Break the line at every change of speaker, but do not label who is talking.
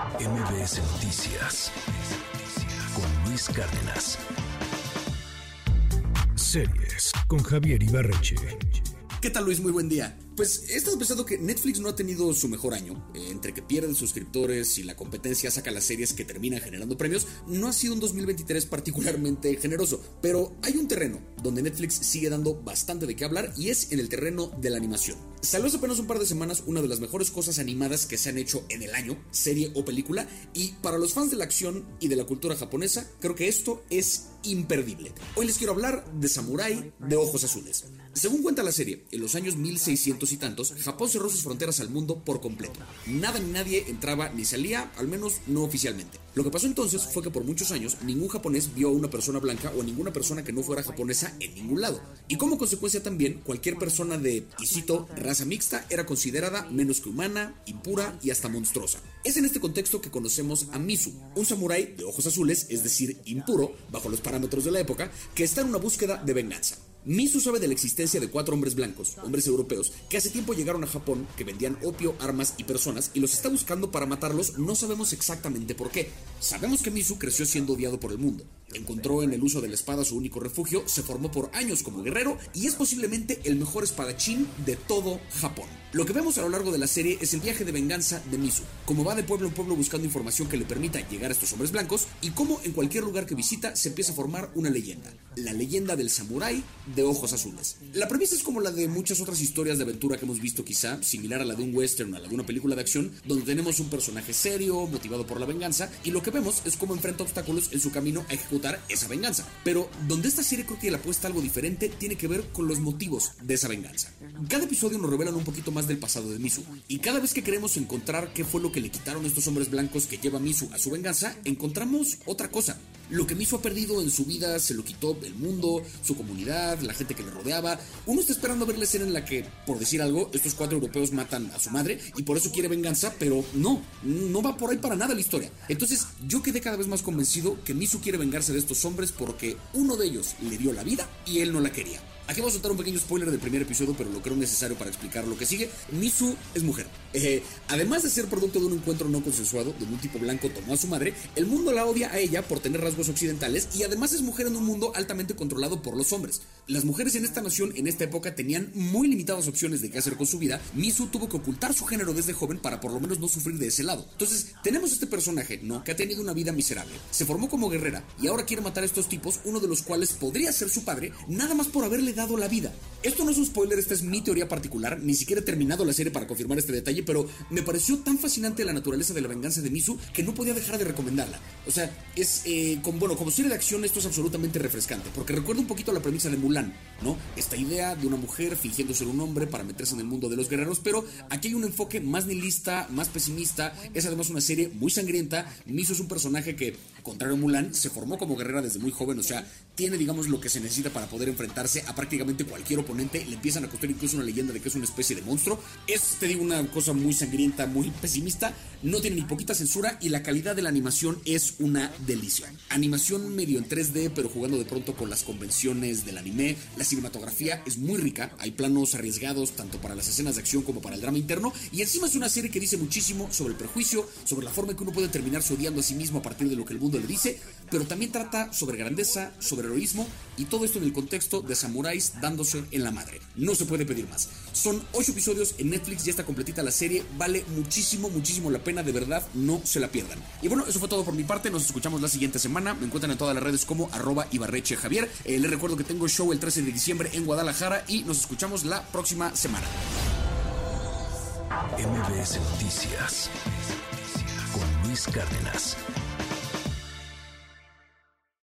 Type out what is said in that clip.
MBS Noticias con Luis Cárdenas. Series con Javier Ibarreche.
¿Qué tal Luis? Muy buen día. Pues he estado pensando que Netflix no ha tenido su mejor año. Entre que pierden suscriptores y la competencia saca las series que terminan generando premios, no ha sido un 2023 particularmente generoso. Pero hay un terreno donde Netflix sigue dando bastante de qué hablar y es en el terreno de la animación. Salió hace apenas un par de semanas una de las mejores cosas animadas que se han hecho en el año, serie o película, y para los fans de la acción y de la cultura japonesa, creo que esto es imperdible. Hoy les quiero hablar de Samurai de Ojos Azules. Según cuenta la serie, en los años 1600 y tantos, Japón cerró sus fronteras al mundo por completo. Nada ni nadie entraba ni salía, al menos no oficialmente. Lo que pasó entonces fue que por muchos años ningún japonés vio a una persona blanca o ninguna persona que no fuera japonesa en ningún lado. Y como consecuencia también, cualquier persona de, y cito, raza mixta era considerada menos que humana, impura y hasta monstruosa. Es en este contexto que conocemos a Misu, un samurái de ojos azules, es decir, impuro, bajo los parámetros de la época, que está en una búsqueda de venganza. Misu sabe de la existencia de cuatro hombres blancos, hombres europeos, que hace tiempo llegaron a Japón, que vendían opio, armas y personas, y los está buscando para matarlos, no sabemos exactamente por qué. Sabemos que Misu creció siendo odiado por el mundo. Encontró en el uso de la espada su único refugio, se formó por años como guerrero y es posiblemente el mejor espadachín de todo Japón. Lo que vemos a lo largo de la serie es el viaje de venganza de Misu, cómo va de pueblo en pueblo buscando información que le permita llegar a estos hombres blancos y cómo en cualquier lugar que visita se empieza a formar una leyenda, la leyenda del samurái de ojos azules. La premisa es como la de muchas otras historias de aventura que hemos visto quizá, similar a la de un western o a la de una película de acción, donde tenemos un personaje serio, motivado por la venganza, y lo que vemos es cómo enfrenta obstáculos en su camino a ejecutar esa venganza. Pero donde esta serie creo que le apuesta algo diferente tiene que ver con los motivos de esa venganza. Cada episodio nos revelan un poquito más del pasado de Misu. Y cada vez que queremos encontrar qué fue lo que le quitaron estos hombres blancos que lleva Misu a su venganza, encontramos otra cosa. Lo que Misu ha perdido en su vida se lo quitó el mundo, su comunidad, la gente que le rodeaba. Uno está esperando ver la escena en la que, por decir algo, estos cuatro europeos matan a su madre y por eso quiere venganza, pero no, no va por ahí para nada la historia. Entonces yo quedé cada vez más convencido que Misu quiere vengarse de estos hombres porque uno de ellos le dio la vida y él no la quería. Aquí vamos a soltar un pequeño spoiler del primer episodio, pero lo creo necesario para explicar lo que sigue. Misu es mujer. Eh, además de ser producto de un encuentro no consensuado, donde un tipo blanco tomó a su madre, el mundo la odia a ella por tener rasgos occidentales y además es mujer en un mundo altamente controlado por los hombres. Las mujeres en esta nación en esta época tenían muy limitadas opciones de qué hacer con su vida. Misu tuvo que ocultar su género desde joven para por lo menos no sufrir de ese lado. Entonces, tenemos este personaje, ¿no? Que ha tenido una vida miserable. Se formó como guerrera y ahora quiere matar a estos tipos, uno de los cuales podría ser su padre, nada más por haberle dado la vida. Esto no es un spoiler, esta es mi teoría particular, ni siquiera he terminado la serie para confirmar este detalle, pero me pareció tan fascinante la naturaleza de la venganza de Misu que no podía dejar de recomendarla. O sea, es, eh, con, bueno, como serie de acción esto es absolutamente refrescante, porque recuerda un poquito la premisa de Mulan, ¿no? Esta idea de una mujer fingiendo ser un hombre para meterse en el mundo de los guerreros, pero aquí hay un enfoque más nihilista, más pesimista, es además una serie muy sangrienta, Misu es un personaje que, contrario a Mulan, se formó como guerrera desde muy joven, o sea, tiene, digamos, lo que se necesita para poder enfrentarse a prácticamente cualquier oponente. Le empiezan a construir incluso una leyenda de que es una especie de monstruo. Es, te digo, una cosa muy sangrienta, muy pesimista. No tiene ni poquita censura y la calidad de la animación es una delicia. Animación medio en 3D, pero jugando de pronto con las convenciones del anime. La cinematografía es muy rica. Hay planos arriesgados tanto para las escenas de acción como para el drama interno. Y encima es una serie que dice muchísimo sobre el prejuicio, sobre la forma en que uno puede terminarse odiando a sí mismo a partir de lo que el mundo le dice. Pero también trata sobre grandeza, sobre heroísmo y todo esto en el contexto de samuráis dándose en la madre. No se puede pedir más. Son 8 episodios en Netflix, ya está completita la serie, vale muchísimo, muchísimo la pena, de verdad, no se la pierdan. Y bueno, eso fue todo por mi parte, nos escuchamos la siguiente semana, me encuentran en todas las redes como arroba Ibarreche Javier. Eh, les recuerdo que tengo show el 13 de diciembre en Guadalajara y nos escuchamos la próxima semana.
MBS Noticias con Luis Cárdenas.